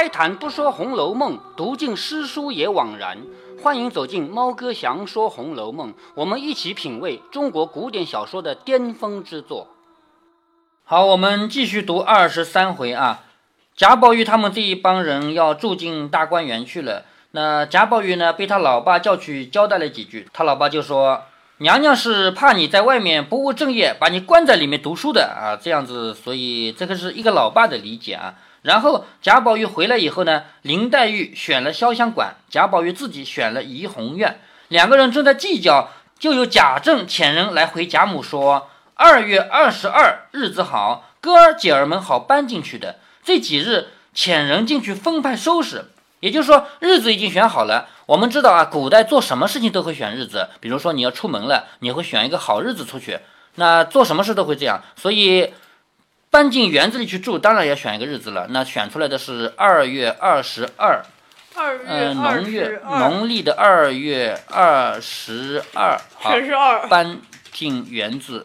开坛不说《红楼梦》，读尽诗书也枉然。欢迎走进猫哥祥说《红楼梦》，我们一起品味中国古典小说的巅峰之作。好，我们继续读二十三回啊。贾宝玉他们这一帮人要住进大观园去了。那贾宝玉呢，被他老爸叫去交代了几句，他老爸就说：“娘娘是怕你在外面不务正业，把你关在里面读书的啊，这样子。”所以这个是一个老爸的理解啊。然后贾宝玉回来以后呢，林黛玉选了潇湘馆，贾宝玉自己选了怡红院，两个人正在计较，就有贾政遣人来回贾母说：“二月二十二日子好，哥儿姐儿们好搬进去的。这几日遣人进去分派收拾。”也就是说，日子已经选好了。我们知道啊，古代做什么事情都会选日子。比如说你要出门了，你会选一个好日子出去。那做什么事都会这样。所以搬进园子里去住，当然要选一个日子了。那选出来的是二月二十二，二呃，月二农月十二，农历的二月二十二，好全是二。搬进园子，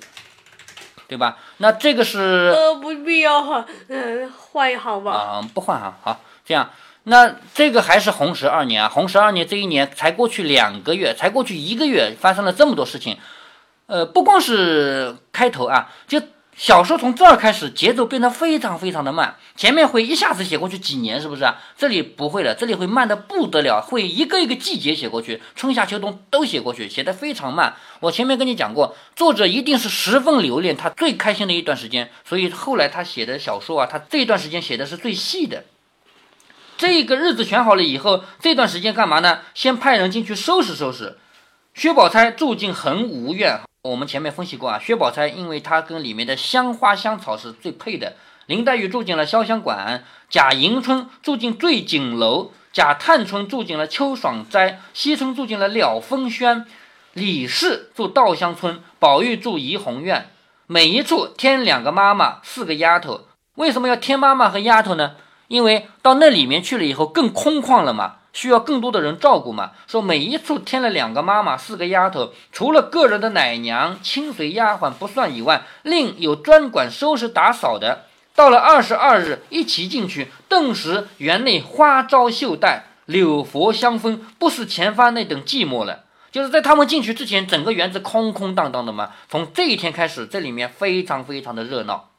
对吧？那这个是呃，不必要哈，嗯，换一行吧。啊、不换哈，好，这样，那这个还是红十二年啊，红十二年这一年才过去两个月，才过去一个月，发生了这么多事情，呃，不光是开头啊，就小说从这儿开始，节奏变得非常非常的慢，前面会一下子写过去几年，是不是啊？这里不会了，这里会慢的不得了，会一个一个季节写过去，春夏秋冬都写过去，写的非常慢。我前面跟你讲过，作者一定是十分留恋他最开心的一段时间，所以后来他写的小说啊，他这段时间写的是最细的。这个日子选好了以后，这段时间干嘛呢？先派人进去收拾收拾。薛宝钗住进恒芜院，我们前面分析过啊。薛宝钗因为她跟里面的香花香草是最配的。林黛玉住进了潇湘馆，贾迎春住进醉景楼，贾探春住进了秋爽斋，惜春住进了了风轩，李氏住稻香村，宝玉住怡红院。每一处添两个妈妈，四个丫头。为什么要添妈妈和丫头呢？因为到那里面去了以后更空旷了嘛，需要更多的人照顾嘛。说每一处添了两个妈妈，四个丫头，除了个人的奶娘、亲随丫鬟不算以外，另有专管收拾打扫的。到了二十二日，一齐进去，顿时园内花招绣带，柳佛香氛，不似前番那等寂寞了。就是在他们进去之前，整个园子空空荡荡的嘛。从这一天开始，这里面非常非常的热闹。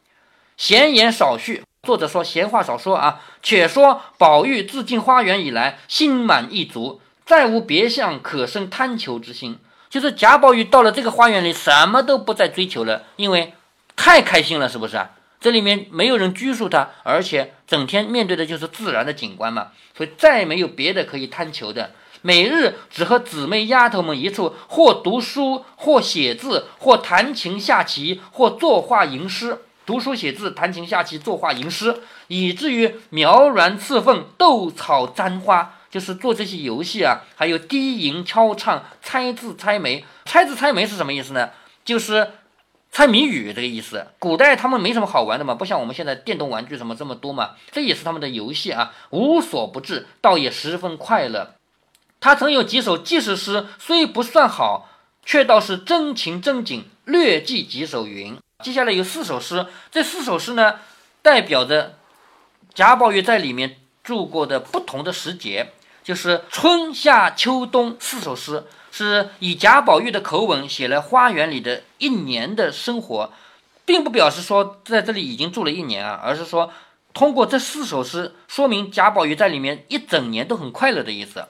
闲言少叙，作者说闲话少说啊。且说宝玉自进花园以来，心满意足，再无别项可生贪求之心。就是贾宝玉到了这个花园里，什么都不再追求了，因为太开心了，是不是啊？这里面没有人拘束他，而且整天面对的就是自然的景观嘛，所以再没有别的可以贪求的。每日只和姊妹丫头们一处，或读书，或写字，或弹琴下棋，或作画吟诗。读书写字、弹琴下棋、作画吟诗，以至于描鸾刺凤、斗草簪花，就是做这些游戏啊。还有低吟敲唱、猜字猜谜。猜字猜谜是什么意思呢？就是猜谜语这个意思。古代他们没什么好玩的嘛，不像我们现在电动玩具什么这么多嘛，这也是他们的游戏啊，无所不至，倒也十分快乐。他曾有几首记事诗，虽不算好，却倒是真情真景，略记几首云。接下来有四首诗，这四首诗呢，代表着贾宝玉在里面住过的不同的时节，就是春夏秋冬四首诗，是以贾宝玉的口吻写了花园里的一年的生活，并不表示说在这里已经住了一年啊，而是说通过这四首诗说明贾宝玉在里面一整年都很快乐的意思。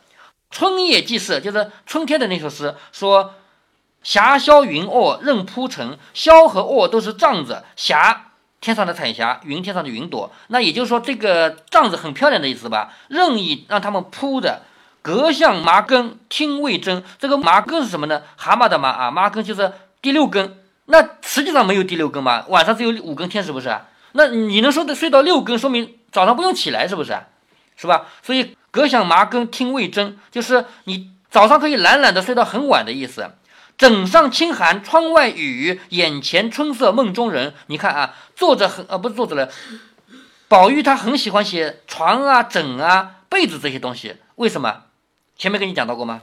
春夜记事就是春天的那首诗，说。霞霄云卧任铺陈，霄和卧都是帐子，霞天上的彩霞，云天上的云朵。那也就是说，这个帐子很漂亮的意思吧？任意让他们铺的，隔向麻根听未真。这个麻根是什么呢？蛤蟆的麻啊，麻根就是第六根。那实际上没有第六根嘛，晚上只有五根天，是不是？那你能说的睡到六更，说明早上不用起来，是不是？是吧？所以隔向麻根听未真，就是你早上可以懒懒的睡到很晚的意思。枕上清寒，窗外雨，眼前春色梦中人。你看啊，作者很呃不是作者了，宝玉他很喜欢写床啊、枕啊、被子这些东西。为什么？前面跟你讲到过吗？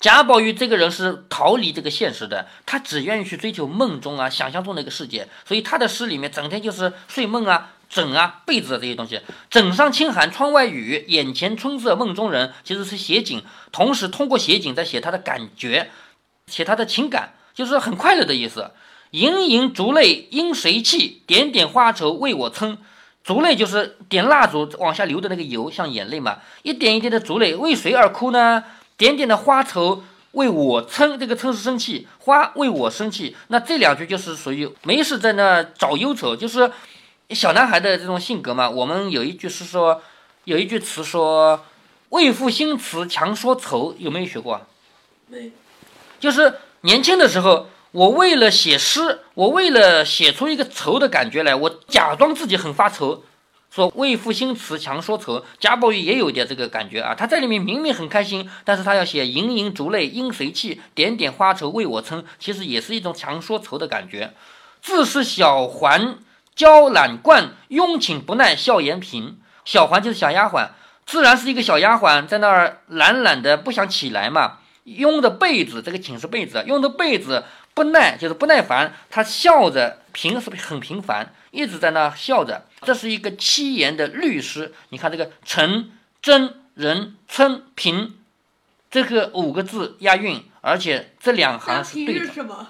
贾宝玉这个人是逃离这个现实的，他只愿意去追求梦中啊、想象中的一个世界，所以他的诗里面整天就是睡梦啊、枕啊、被子这些东西。枕上清寒，窗外雨，眼前春色梦中人，其实是写景，同时通过写景在写他的感觉，写他的情感，就是很快乐的意思。盈盈烛泪因谁泣？点点花愁为我撑。烛泪就是点蜡烛往下流的那个油，像眼泪嘛。一点一滴的烛泪为谁而哭呢？点点的花愁为我撑，这个撑是生气，花为我生气。那这两句就是属于没事在那找忧愁，就是小男孩的这种性格嘛。我们有一句是说，有一句词说“为赋新词强说愁”，有没有学过？没。就是年轻的时候。我为了写诗，我为了写出一个愁的感觉来，我假装自己很发愁，说“为赋新词强说愁”。贾宝玉也有点这个感觉啊，他在里面明明很开心，但是他要写“盈盈烛泪因谁泣，点点花愁为我撑”，其实也是一种强说愁的感觉。自是小环娇懒惯，慵请不耐笑颜频。小环就是小丫鬟，自然是一个小丫鬟，在那儿懒懒的不想起来嘛。拥着被子，这个寝室被子，拥着被子。不耐就是不耐烦，他笑着平时很平凡，一直在那笑着。这是一个七言的律诗。你看这个陈、真、人、称、平，这个五个字押韵，而且这两行是对的。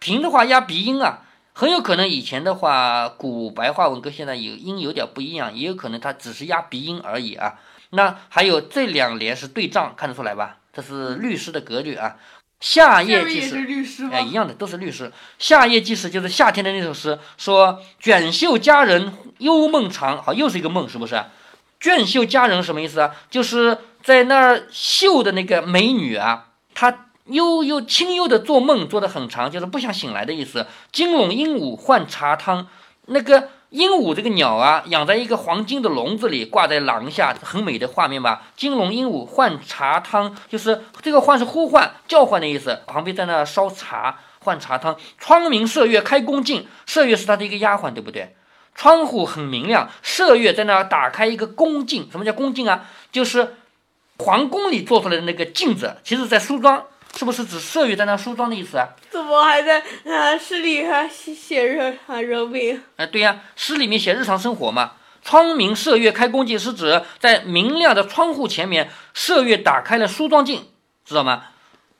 平的话押鼻音啊，很有可能以前的话古白话文跟现在有音有点不一样，也有可能它只是押鼻音而已啊。那还有这两联是对仗，看得出来吧？这是律诗的格律啊。夏夜即事，哎，一样的，都是律诗。夏夜即事就是夏天的那首诗，说卷袖佳人幽梦长，好，又是一个梦，是不是？卷袖佳人什么意思啊？就是在那儿绣的那个美女啊，她悠悠清幽的做梦，做的很长，就是不想醒来的意思。金笼鹦鹉换茶汤，那个。鹦鹉这个鸟啊，养在一个黄金的笼子里，挂在廊下，很美的画面吧？金笼鹦鹉换茶汤，就是这个唤是呼唤、叫唤的意思。旁边在那烧茶，换茶汤。窗明射月开宫镜，射月是他的一个丫鬟，对不对？窗户很明亮，麝月在那打开一个宫镜。什么叫宫镜啊？就是皇宫里做出来的那个镜子，其实在梳妆。是不是指麝月在那梳妆的意思啊？怎么还在啊诗里还写人啊人名？哎，对呀，诗里面写日常生活嘛。窗明射月开宫镜是指在明亮的窗户前面，麝月打开了梳妆镜，知道吗？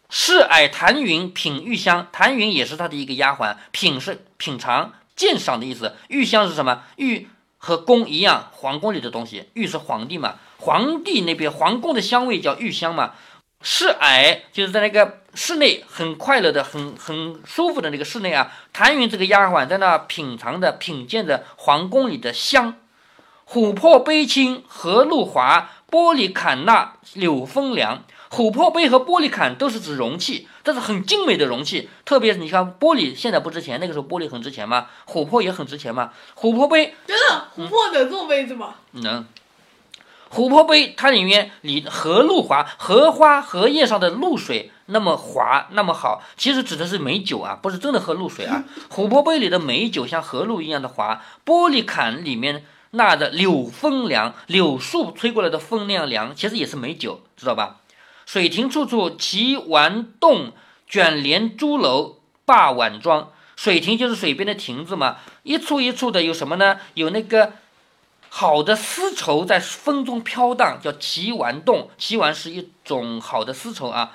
侍矮谭云品玉香，谭云也是他的一个丫鬟，品是品尝鉴赏的意思。玉香是什么？玉和宫一样，皇宫里的东西。玉是皇帝嘛，皇帝那边皇宫的香味叫玉香嘛。室矮就是在那个室内很快乐的、很很舒服的那个室内啊。谭云这个丫鬟在那品尝着、品鉴着皇宫里的香。琥珀杯清荷露华，玻璃坎纳柳风凉。琥珀杯和玻璃坎都是指容器，这是很精美的容器。特别是你看玻璃现在不值钱，那个时候玻璃很值钱吗，琥珀也很值钱吗。琥珀杯真的，琥珀能做杯子吗？能。琥珀杯，它里面里荷露滑，荷花荷叶上的露水那么滑那么好，其实指的是美酒啊，不是真的喝露水啊。琥珀杯里的美酒像荷露一样的滑，玻璃坎里面纳的柳风凉，柳树吹过来的风那样凉，其实也是美酒，知道吧？水亭处处齐玩洞，卷帘朱楼罢晚妆。水亭就是水边的亭子嘛，一处一处的有什么呢？有那个。好的丝绸在风中飘荡，叫齐丸动。齐丸是一种好的丝绸啊。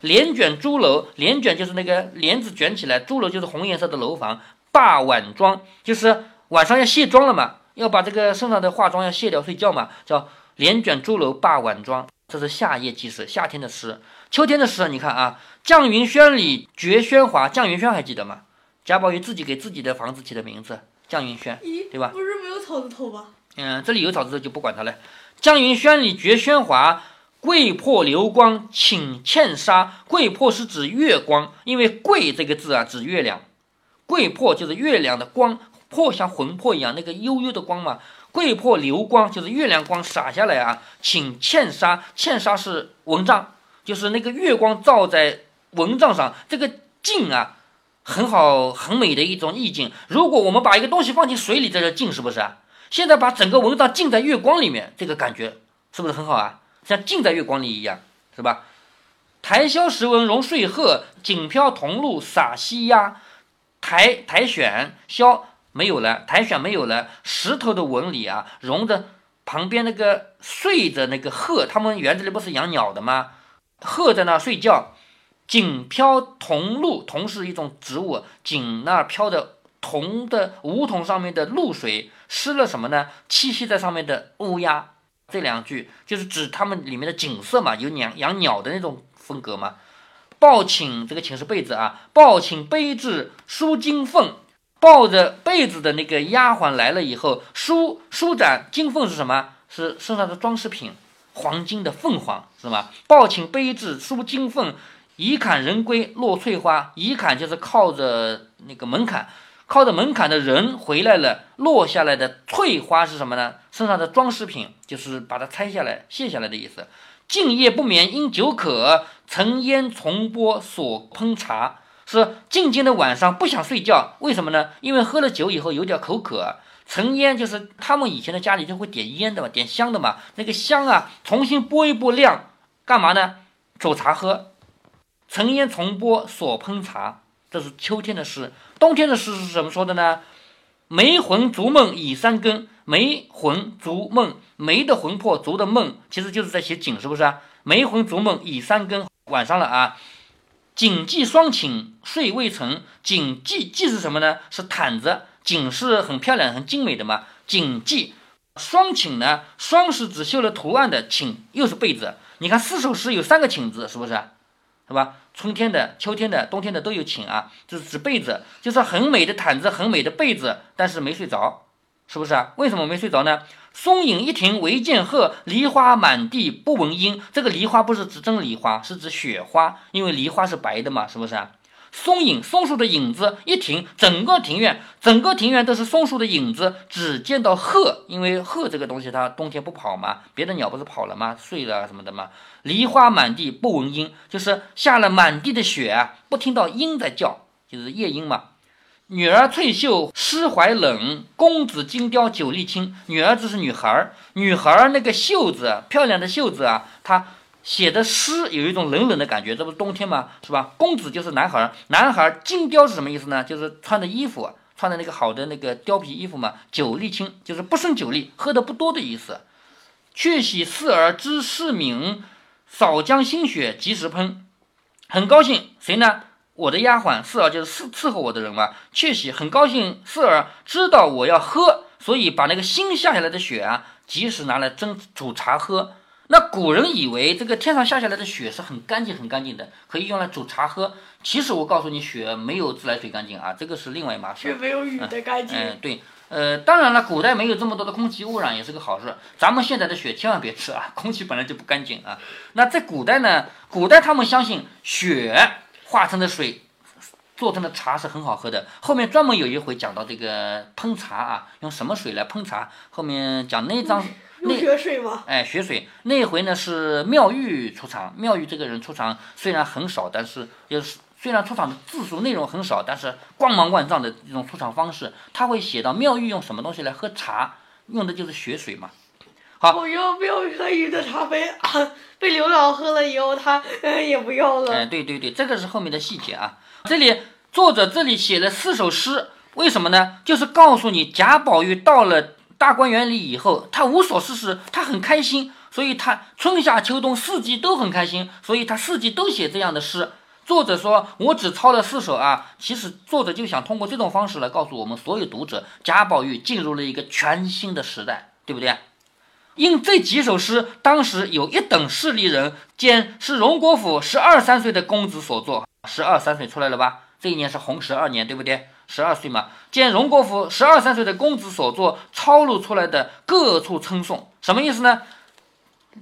帘卷朱楼，帘卷就是那个帘子卷起来，朱楼就是红颜色的楼房。罢晚妆就是晚上要卸妆了嘛，要把这个身上的化妆要卸掉睡觉嘛，叫帘卷朱楼罢晚妆。这是夏夜祭诗，夏天的诗。秋天的诗，你看啊，绛云轩里绝喧哗。绛云轩还记得吗？贾宝玉自己给自己的房子起的名字，绛云轩，对吧？不是没有草字头吗？嗯，这里有草字头就不管它了。江云轩里绝喧哗，桂魄流光请茜纱。桂魄是指月光，因为桂这个字啊指月亮，桂魄就是月亮的光，魄像魂魄一样那个悠悠的光嘛。桂魄流光就是月亮光洒下来啊，请茜纱，茜纱是蚊帐，就是那个月光照在蚊帐上，这个镜啊很好很美的一种意境。如果我们把一个东西放进水里，这叫镜，是不是啊？现在把整个蚊帐浸在月光里面，这个感觉是不是很好啊？像浸在月光里一样，是吧？台萧时闻榕睡鹤，锦飘桐露洒西鸦。苔苔藓萧没有了，苔藓没有了，石头的纹理啊，融着旁边那个睡着那个鹤，他们园子里不是养鸟的吗？鹤在那睡觉，锦飘桐露，桐是一种植物，锦那儿飘的桐的梧桐上面的露水湿了什么呢？栖息在上面的乌鸦。这两句就是指他们里面的景色嘛，有养养鸟的那种风格嘛。抱寝这个寝是被子啊，抱寝背至舒金凤，抱着被子的那个丫鬟来了以后，舒舒展金凤是什么？是身上的装饰品，黄金的凤凰是吗？抱寝背至舒金凤，倚槛人归落翠花，倚槛就是靠着那个门槛。靠着门槛的人回来了，落下来的翠花是什么呢？身上的装饰品，就是把它拆下来卸下来的意思。静夜不眠因酒渴，沉烟重播所烹茶，是静静的晚上不想睡觉，为什么呢？因为喝了酒以后有点口渴。沉烟就是他们以前的家里就会点烟的嘛，点香的嘛，那个香啊，重新拨一拨亮，干嘛呢？煮茶喝。沉烟重播所烹茶。这是秋天的诗，冬天的诗是怎么说的呢？梅魂逐梦已三更，梅魂逐梦，梅的魂魄，逐的梦，其实就是在写景，是不是啊？梅魂逐梦已三更，晚上了啊。锦系双寝睡未成，锦系系是什么呢？是毯子，锦是很漂亮、很精美的嘛。锦系双寝呢？双是指绣了图案的寝，又是被子。你看四首诗有三个寝字，是不是？是吧？春天的、秋天的、冬天的都有请啊，就是指被子，就是很美的毯子、很美的被子，但是没睡着，是不是啊？为什么没睡着呢？松影一庭唯见鹤，梨花满地不闻莺。这个梨花不是指真梨花，是指雪花，因为梨花是白的嘛，是不是啊？松影，松树的影子一停，整个庭院，整个庭院都是松树的影子，只见到鹤，因为鹤这个东西它冬天不跑嘛，别的鸟不是跑了吗？睡了什么的嘛。梨花满地不闻莺，就是下了满地的雪，不听到莺在叫，就是夜莺嘛。女儿翠袖湿怀冷，公子金貂酒力轻。女儿就是女孩儿，女孩儿那个袖子漂亮的袖子啊，她。写的诗有一种冷冷的感觉，这不是冬天吗？是吧？公子就是男孩，男孩金貂是什么意思呢？就是穿的衣服，穿的那个好的那个貂皮衣服嘛。酒力轻，就是不胜酒力，喝的不多的意思。却喜四儿知世敏，少将新雪及时喷。很高兴谁呢？我的丫鬟四儿就是伺伺候我的人嘛。却喜很高兴四儿知道我要喝，所以把那个新下下来的雪啊，及时拿来蒸煮茶喝。那古人以为这个天上下下来的雪是很干净、很干净的，可以用来煮茶喝。其实我告诉你，雪没有自来水干净啊，这个是另外一码事。雪没有雨的干净。嗯，对，呃，当然了，古代没有这么多的空气污染，也是个好事。咱们现在的雪千万别吃啊，空气本来就不干净啊。那在古代呢？古代他们相信雪化成的水做成的茶是很好喝的。后面专门有一回讲到这个烹茶啊，用什么水来烹茶？后面讲那章。那血水吗？哎，血水那回呢是妙玉出场。妙玉这个人出场虽然很少，但是就是虽然出场的字数内容很少，但是光芒万丈的这种出场方式，他会写到妙玉用什么东西来喝茶，用的就是血水嘛。好，我要妙玉和玉的茶杯被刘老喝了以后，他也不要了。哎，对对对，这个是后面的细节啊。这里作者这里写了四首诗，为什么呢？就是告诉你贾宝玉到了。大观园里以后，他无所事事，他很开心，所以他春夏秋冬四季都很开心，所以他四季都写这样的诗。作者说：“我只抄了四首啊。”其实作者就想通过这种方式来告诉我们所有读者，贾宝玉进入了一个全新的时代，对不对？因这几首诗，当时有一等势力人见是荣国府十二三岁的公子所作，十二三岁出来了吧？这一年是洪十二年，对不对？十二岁嘛，见荣国府十二三岁的公子所作抄录出来的各处称颂，什么意思呢？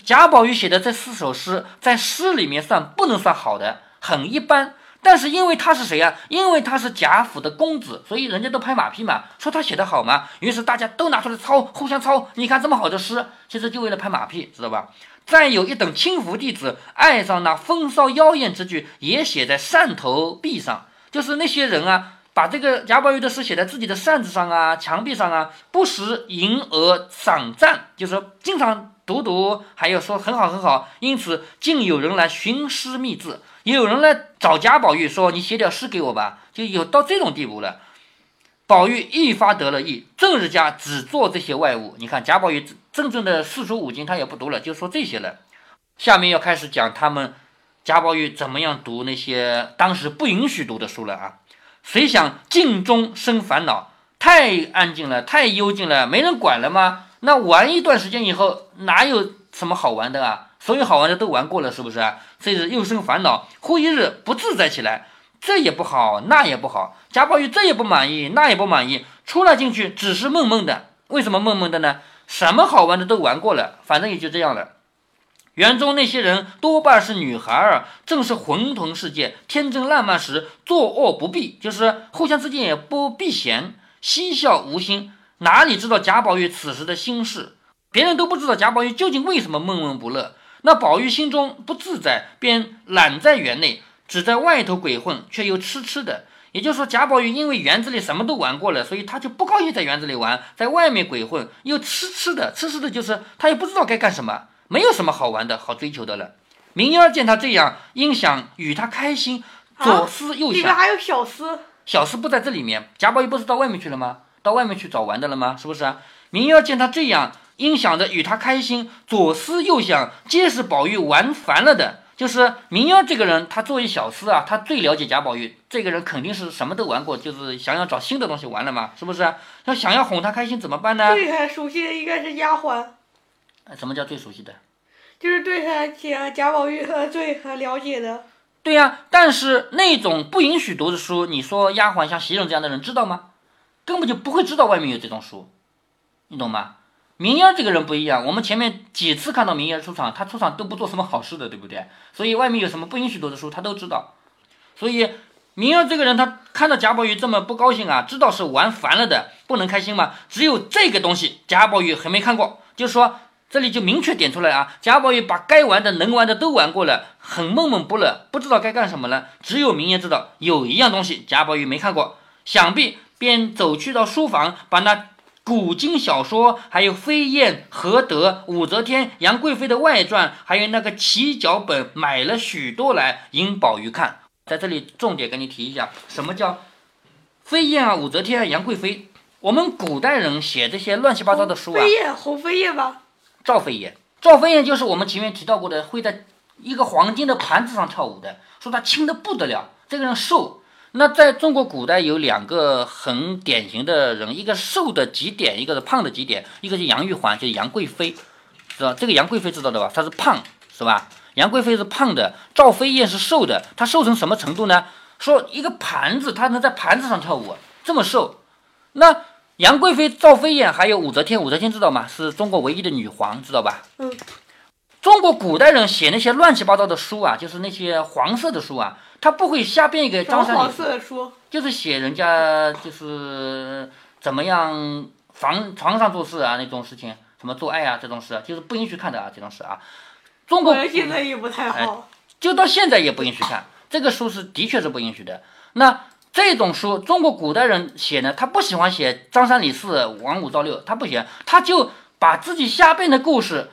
贾宝玉写的这四首诗，在诗里面算不能算好的，很一般。但是因为他是谁呀？因为他是贾府的公子，所以人家都拍马屁嘛，说他写的好嘛。于是大家都拿出来抄，互相抄。你看这么好的诗，其实就为了拍马屁，知道吧？再有一等轻浮弟子爱上那风骚妖艳之句，也写在扇头壁上，就是那些人啊。把这个贾宝玉的诗写在自己的扇子上啊、墙壁上啊，不时吟额赏赞，就是说经常读读，还有说很好很好。因此，竟有人来寻诗觅字，也有人来找贾宝玉说：“你写点诗给我吧。”就有到这种地步了。宝玉一发得了意，正日家只做这些外务。你看贾宝玉真正的四书五经他也不读了，就说这些了。下面要开始讲他们贾宝玉怎么样读那些当时不允许读的书了啊！谁想静中生烦恼，太安静了，太幽静了，没人管了吗？那玩一段时间以后，哪有什么好玩的啊？所有好玩的都玩过了，是不是？所以又生烦恼，忽一日不自在起来，这也不好，那也不好。贾宝玉这也不满意，那也不满意，出来进去只是闷闷的。为什么闷闷的呢？什么好玩的都玩过了，反正也就这样了。园中那些人多半是女孩儿，正是混沌世界、天真烂漫时，作恶不避，就是互相之间也不避嫌，嬉笑无心，哪里知道贾宝玉此时的心事？别人都不知道贾宝玉究竟为什么闷闷不乐。那宝玉心中不自在，便懒在园内，只在外头鬼混，却又痴痴的。也就是说，贾宝玉因为园子里什么都玩过了，所以他就不高兴在园子里玩，在外面鬼混，又痴痴的，痴痴的，就是他也不知道该干什么，没有什么好玩的好追求的了。明儿见他这样，因想与他开心，左思右想，里面还有小厮，小厮不在这里面，贾宝玉不是到外面去了吗？到外面去找玩的了吗？是不是啊？明儿见他这样，因想着与他开心，左思右想，皆是宝玉玩烦了的。就是明儿这个人，他作为小厮啊，他最了解贾宝玉。这个人肯定是什么都玩过，就是想要找新的东西玩了嘛，是不是？要想要哄他开心怎么办呢？对他熟悉的应该是丫鬟，什么叫最熟悉的？就是对他贾贾宝玉和最和了解的。对呀、但是那种不允许读的书，你说丫鬟像袭人这样的人知道吗？根本就不会知道外面有这种书，你懂吗？明儿这个人不一样，我们前面几次看到明儿出场，他出场都不做什么好事的，对不对？所以外面有什么不允许读的书，他都知道。所以明儿这个人，他看到贾宝玉这么不高兴啊，知道是玩烦了的，不能开心嘛。只有这个东西，贾宝玉还没看过，就是说这里就明确点出来啊，贾宝玉把该玩的、能玩的都玩过了，很闷闷不乐，不知道该干什么了。只有明言知道有一样东西贾宝玉没看过，想必便走去到书房，把那古今小说，还有飞燕、何德、武则天、杨贵妃的外传，还有那个奇脚本，买了许多来引宝玉看。在这里重点跟你提一下，什么叫飞燕啊、武则天啊、杨贵妃？我们古代人写这些乱七八糟的书啊，飞燕，红飞燕吧？赵飞燕，赵飞燕就是我们前面提到过的，会在一个黄金的盘子上跳舞的，说她轻的不得了，这个人瘦。那在中国古代有两个很典型的人，一个瘦的极点，一个是胖的极点，一个是杨玉环，就是杨贵妃，知道这个杨贵妃知道的吧？她是胖，是吧？杨贵妃是胖的，赵飞燕是瘦的，她瘦成什么程度呢？说一个盘子，她能在盘子上跳舞，这么瘦。那杨贵妃、赵飞燕还有武则天，武则天知道吗？是中国唯一的女皇，知道吧？嗯。中国古代人写那些乱七八糟的书啊，就是那些黄色的书啊，他不会瞎编一个黄张三李四，色的书？就是写人家就是怎么样房床上做事啊那种事情，什么做爱啊这种事，就是不允许看的啊这种事啊。中国我现在也不太哎好。就到现在也不允许看，这个书是的确是不允许的。那这种书，中国古代人写呢，他不喜欢写张三李四、王五赵六，他不写，他就把自己瞎编的故事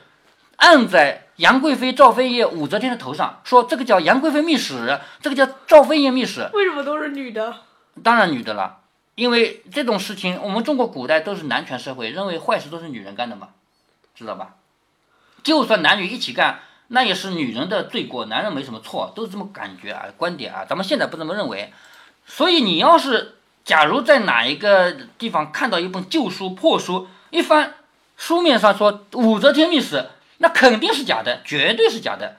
按在杨贵妃、赵飞燕、武则天的头上，说这个叫杨贵妃秘史，这个叫赵飞燕秘史，为什么都是女的？当然女的了，因为这种事情，我们中国古代都是男权社会，认为坏事都是女人干的嘛，知道吧？就算男女一起干，那也是女人的罪过，男人没什么错，都是这么感觉啊，观点啊。咱们现在不这么认为，所以你要是假如在哪一个地方看到一本旧书、破书，一翻书面上说武则天秘史，那肯定是假的，绝对是假的。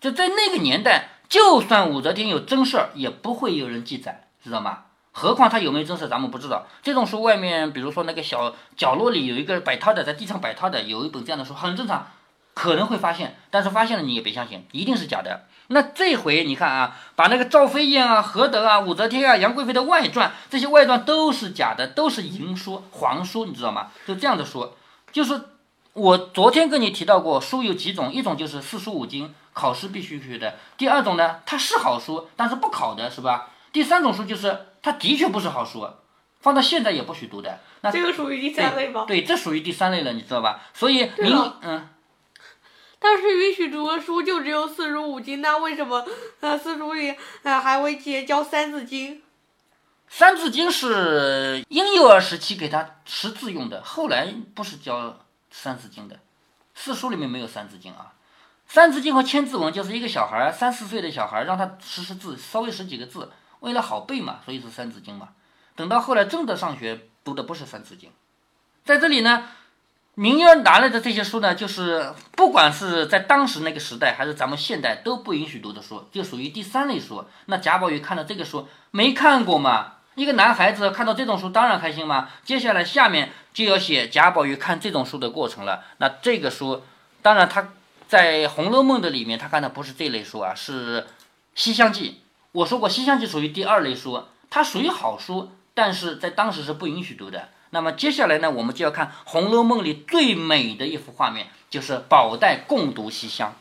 就在那个年代，就算武则天有真事儿，也不会有人记载，知道吗？何况他有没有真事，咱们不知道。这种书外面，比如说那个小角落里有一个摆摊的，在地上摆摊的，有一本这样的书，很正常，可能会发现，但是发现了你也别相信，一定是假的。那这回你看啊，把那个赵飞燕啊、何德啊、武则天啊、杨贵妃的外传，这些外传都是假的，都是淫书、黄书，你知道吗？就这样的书，就是我昨天跟你提到过，书有几种，一种就是四书五经，考试必须学的；第二种呢，它是好书，但是不考的，是吧？第三种书就是它的确不是好书，放到现在也不许读的。那这个属于第三类吧？对，这属于第三类了，你知道吧？所以您嗯，但是允许读的书就只有四书五经，那为什么呃四书里呃还会教教三字经？三字经是婴幼儿时期给他识字用的，后来不是教三字经的，四书里面没有三字经啊。三字经和千字文就是一个小孩三四岁的小孩让他识识字，稍微识几个字，为了好背嘛，所以是三字经嘛。等到后来真的上学读的不是三字经，在这里呢。名儿拿来的这些书呢，就是不管是在当时那个时代，还是咱们现代都不允许读的书，就属于第三类书。那贾宝玉看到这个书没看过嘛？一个男孩子看到这种书当然开心嘛。接下来下面就要写贾宝玉看这种书的过程了。那这个书，当然他在《红楼梦》的里面，他看的不是这类书啊，是《西厢记》。我说过，《西厢记》属于第二类书，它属于好书，但是在当时是不允许读的。那么接下来呢，我们就要看《红楼梦》里最美的一幅画面，就是宝黛共读西厢。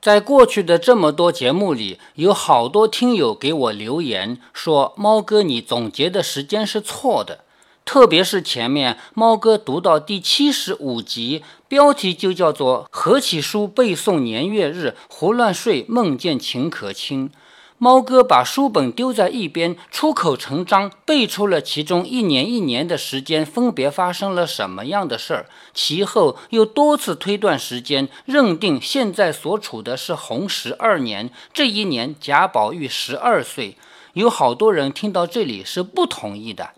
在过去的这么多节目里，有好多听友给我留言说：“猫哥，你总结的时间是错的。”特别是前面猫哥读到第七十五集，标题就叫做“合起书背诵年月日，胡乱睡梦见秦可卿”。猫哥把书本丢在一边，出口成章背出了其中一年一年的时间分别发生了什么样的事儿，其后又多次推断时间，认定现在所处的是洪十二年。这一年贾宝玉十二岁，有好多人听到这里是不同意的。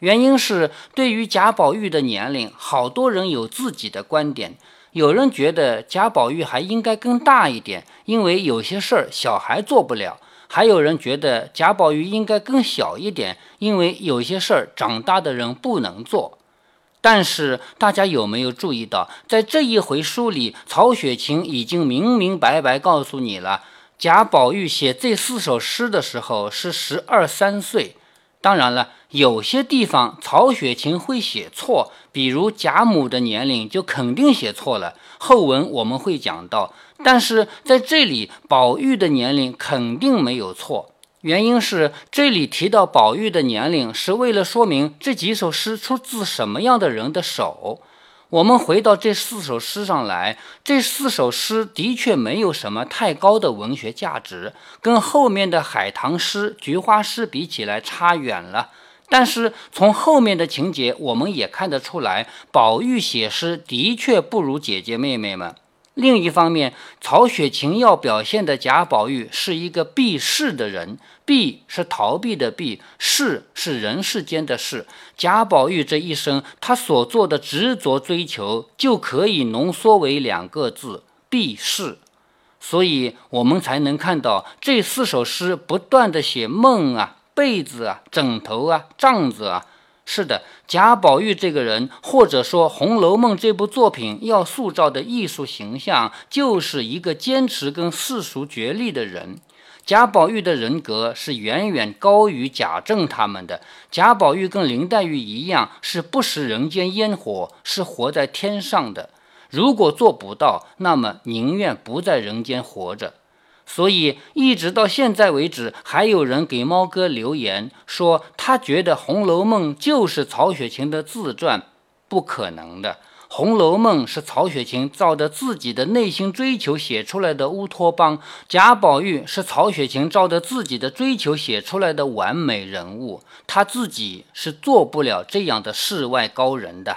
原因是对于贾宝玉的年龄，好多人有自己的观点。有人觉得贾宝玉还应该更大一点，因为有些事儿小孩做不了；还有人觉得贾宝玉应该更小一点，因为有些事儿长大的人不能做。但是大家有没有注意到，在这一回书里，曹雪芹已经明明白白告诉你了：贾宝玉写这四首诗的时候是十二三岁。当然了，有些地方曹雪芹会写错，比如贾母的年龄就肯定写错了。后文我们会讲到，但是在这里宝玉的年龄肯定没有错，原因是这里提到宝玉的年龄是为了说明这几首诗出自什么样的人的手。我们回到这四首诗上来，这四首诗的确没有什么太高的文学价值，跟后面的海棠诗、菊花诗比起来差远了。但是从后面的情节，我们也看得出来，宝玉写诗的确不如姐姐妹妹们。另一方面，曹雪芹要表现的贾宝玉是一个避世的人，避是逃避的避，世是人世间的事。贾宝玉这一生，他所做的执着追求，就可以浓缩为两个字：避世。所以，我们才能看到这四首诗不断的写梦啊、被子啊、枕头啊、帐子啊。是的，贾宝玉这个人，或者说《红楼梦》这部作品要塑造的艺术形象，就是一个坚持跟世俗决裂的人。贾宝玉的人格是远远高于贾政他们的。贾宝玉跟林黛玉一样，是不食人间烟火，是活在天上的。如果做不到，那么宁愿不在人间活着。所以一直到现在为止，还有人给猫哥留言说，他觉得《红楼梦》就是曹雪芹的自传，不可能的，《红楼梦》是曹雪芹照着自己的内心追求写出来的乌托邦，贾宝玉是曹雪芹照着自己的追求写出来的完美人物，他自己是做不了这样的世外高人的。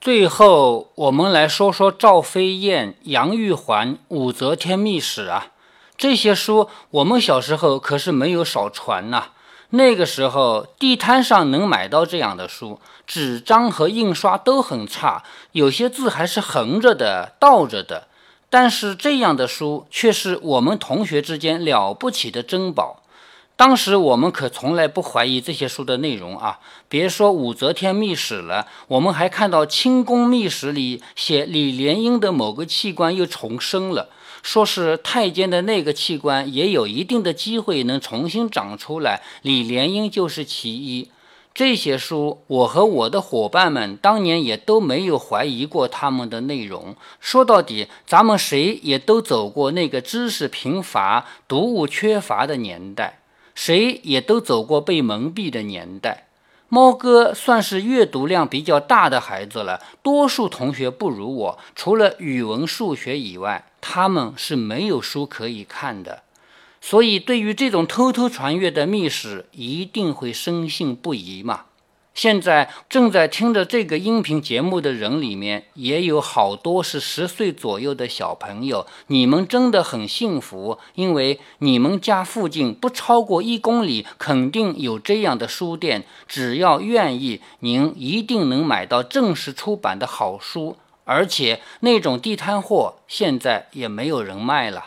最后，我们来说说赵飞燕、杨玉环、武则天秘史啊。这些书我们小时候可是没有少传呐。那个时候地摊上能买到这样的书，纸张和印刷都很差，有些字还是横着的、倒着的。但是这样的书却是我们同学之间了不起的珍宝。当时我们可从来不怀疑这些书的内容啊！别说武则天秘史了，我们还看到清宫秘史里写李莲英的某个器官又重生了。说是太监的那个器官也有一定的机会能重新长出来，李莲英就是其一。这些书，我和我的伙伴们当年也都没有怀疑过他们的内容。说到底，咱们谁也都走过那个知识贫乏、读物缺乏的年代，谁也都走过被蒙蔽的年代。猫哥算是阅读量比较大的孩子了，多数同学不如我，除了语文、数学以外，他们是没有书可以看的。所以，对于这种偷偷传阅的秘史，一定会深信不疑嘛。现在正在听着这个音频节目的人里面，也有好多是十岁左右的小朋友。你们真的很幸福，因为你们家附近不超过一公里，肯定有这样的书店。只要愿意，您一定能买到正式出版的好书，而且那种地摊货现在也没有人卖了。